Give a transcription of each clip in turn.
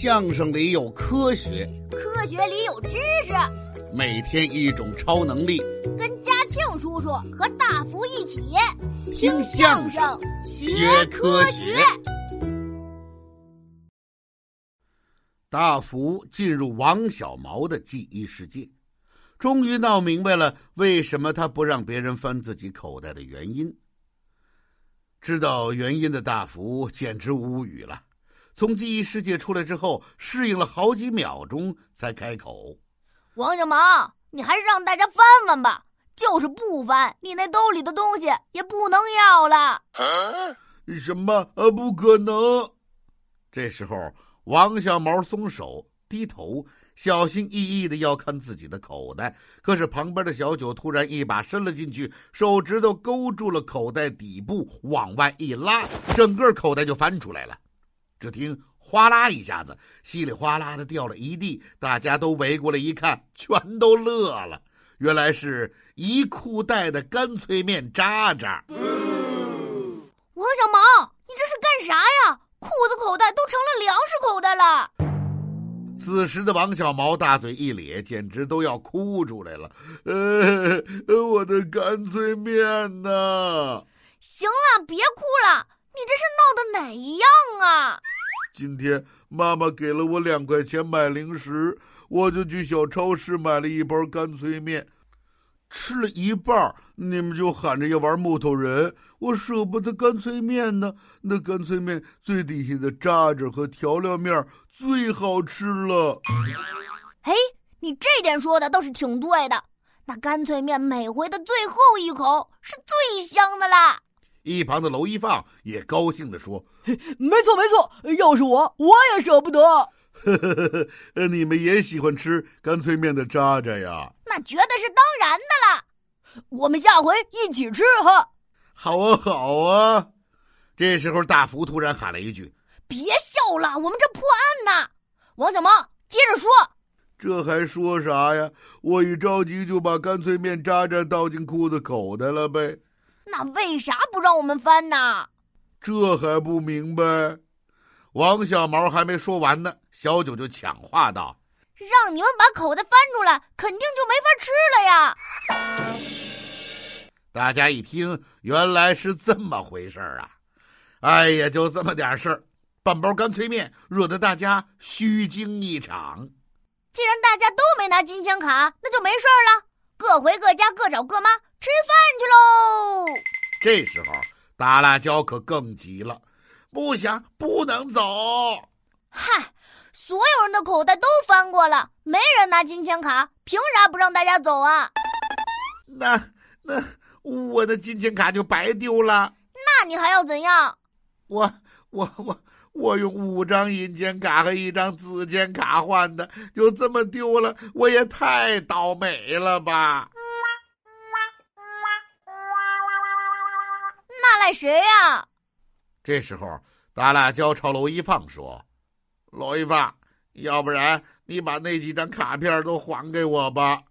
相声里有科学，科学里有知识。每天一种超能力，跟嘉庆叔叔和大福一起听相声学科学。大福进入王小毛的记忆世界，终于闹明白了为什么他不让别人翻自己口袋的原因。知道原因的大福简直无语了。从记忆世界出来之后，适应了好几秒钟才开口：“王小毛，你还是让大家翻翻吧。就是不翻，你那兜里的东西也不能要了。”“什么？呃，不可能！”这时候。王小毛松手，低头，小心翼翼的要看自己的口袋。可是旁边的小九突然一把伸了进去，手指头勾住了口袋底部，往外一拉，整个口袋就翻出来了。只听哗啦一下子，稀里哗啦的掉了一地。大家都围过来一看，全都乐了。原来是一裤袋的干脆面渣渣。王小毛，你这是干啥呀？裤子口袋都成了粮食口袋了。此时的王小毛大嘴一咧，简直都要哭出来了。呃，我的干脆面呢？行了，别哭了，你这是闹的哪一样啊？今天妈妈给了我两块钱买零食，我就去小超市买了一包干脆面。吃了一半，你们就喊着要玩木头人，我舍不得干脆面呢。那干脆面最底下的渣渣和调料面最好吃了。哎，你这点说的倒是挺对的。那干脆面每回的最后一口是最香的啦。一旁的娄一放也高兴地说：“没错没错，要是我，我也舍不得。”呵呵呵呵，你们也喜欢吃干脆面的渣渣呀？那绝对是当然的啦。我们下回一起吃哈。好啊，好啊。这时候，大福突然喊了一句：“别笑了，我们这破案呢。”王小毛接着说：“这还说啥呀？我一着急就把干脆面渣渣倒进裤子口袋了呗。那为啥不让我们翻呢？这还不明白？”王小毛还没说完呢，小九就抢话道：“让你们把口袋翻出来，肯定就没法吃了呀！”大家一听，原来是这么回事啊！哎呀，就这么点事儿，半包干脆面，惹得大家虚惊一场。既然大家都没拿金枪卡，那就没事儿了，各回各家，各找各妈吃饭去喽。这时候，大辣椒可更急了。不想，不能走！嗨，所有人的口袋都翻过了，没人拿金钱卡，凭啥不让大家走啊？那那我的金钱卡就白丢了。那你还要怎样？我我我我用五张银钱卡和一张紫钱卡换的，就这么丢了，我也太倒霉了吧？谁呀？这时候，大辣椒朝娄一放说：“娄一放，要不然你把那几张卡片都还给我吧。”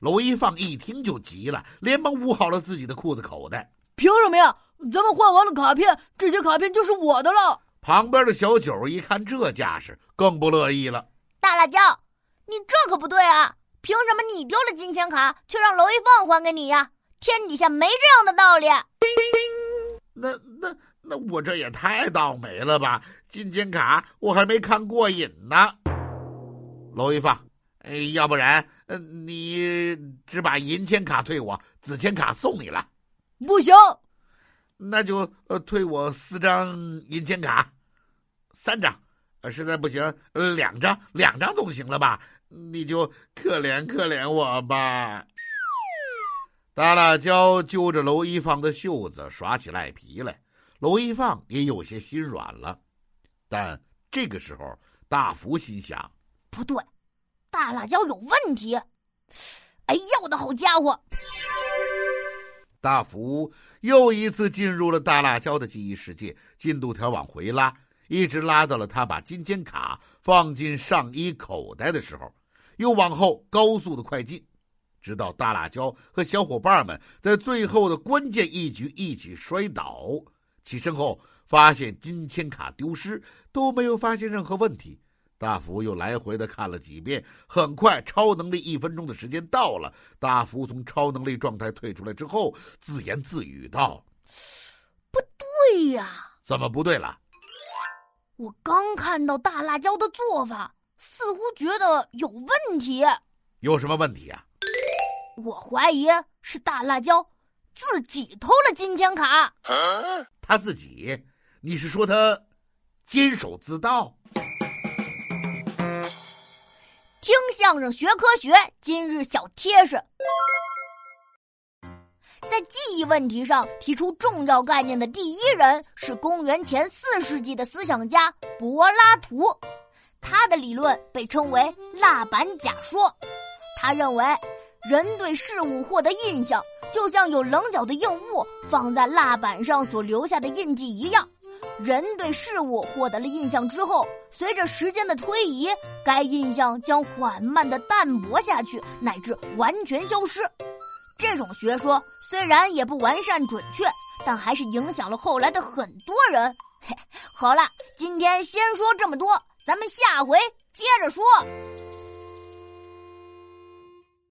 娄一放一听就急了，连忙捂好了自己的裤子口袋。凭什么呀？咱们换完了卡片，这些卡片就是我的了。旁边的小九一看这架势，更不乐意了。大辣椒，你这可不对啊！凭什么你丢了金钱卡，却让娄一放还给你呀？天底下没这样的道理。那那。那我这也太倒霉了吧！金钱卡我还没看过瘾呢。娄一放，哎，要不然，呃，你只把银钱卡退我，紫钱卡送你了。不行，那就呃退我四张银钱卡，三张，呃，实在不行，呃，两张，两张总行了吧？你就可怜可怜我吧。大辣椒揪着娄一放的袖子耍起赖皮来。娄一放也有些心软了，但这个时候，大福心想：不对，大辣椒有问题。哎呀，我的好家伙！大福又一次进入了大辣椒的记忆世界，进度条往回拉，一直拉到了他把金钱卡放进上衣口袋的时候，又往后高速的快进，直到大辣椒和小伙伴们在最后的关键一局一起摔倒。起身后发现金钱卡丢失，都没有发现任何问题。大福又来回的看了几遍。很快，超能力一分钟的时间到了。大福从超能力状态退出来之后，自言自语道：“不对呀，怎么不对了？我刚看到大辣椒的做法，似乎觉得有问题。有什么问题啊？我怀疑是大辣椒自己偷了金钱卡。他自己？你是说他监守自盗？”听相声学科学，今日小贴士：在记忆问题上提出重要概念的第一人是公元前四世纪的思想家柏拉图，他的理论被称为蜡板假说。他认为，人对事物获得印象，就像有棱角的硬物放在蜡板上所留下的印记一样。人对事物获得了印象之后，随着时间的推移，该印象将缓慢的淡薄下去，乃至完全消失。这种学说虽然也不完善准确，但还是影响了后来的很多人。嘿，好了，今天先说这么多，咱们下回接着说。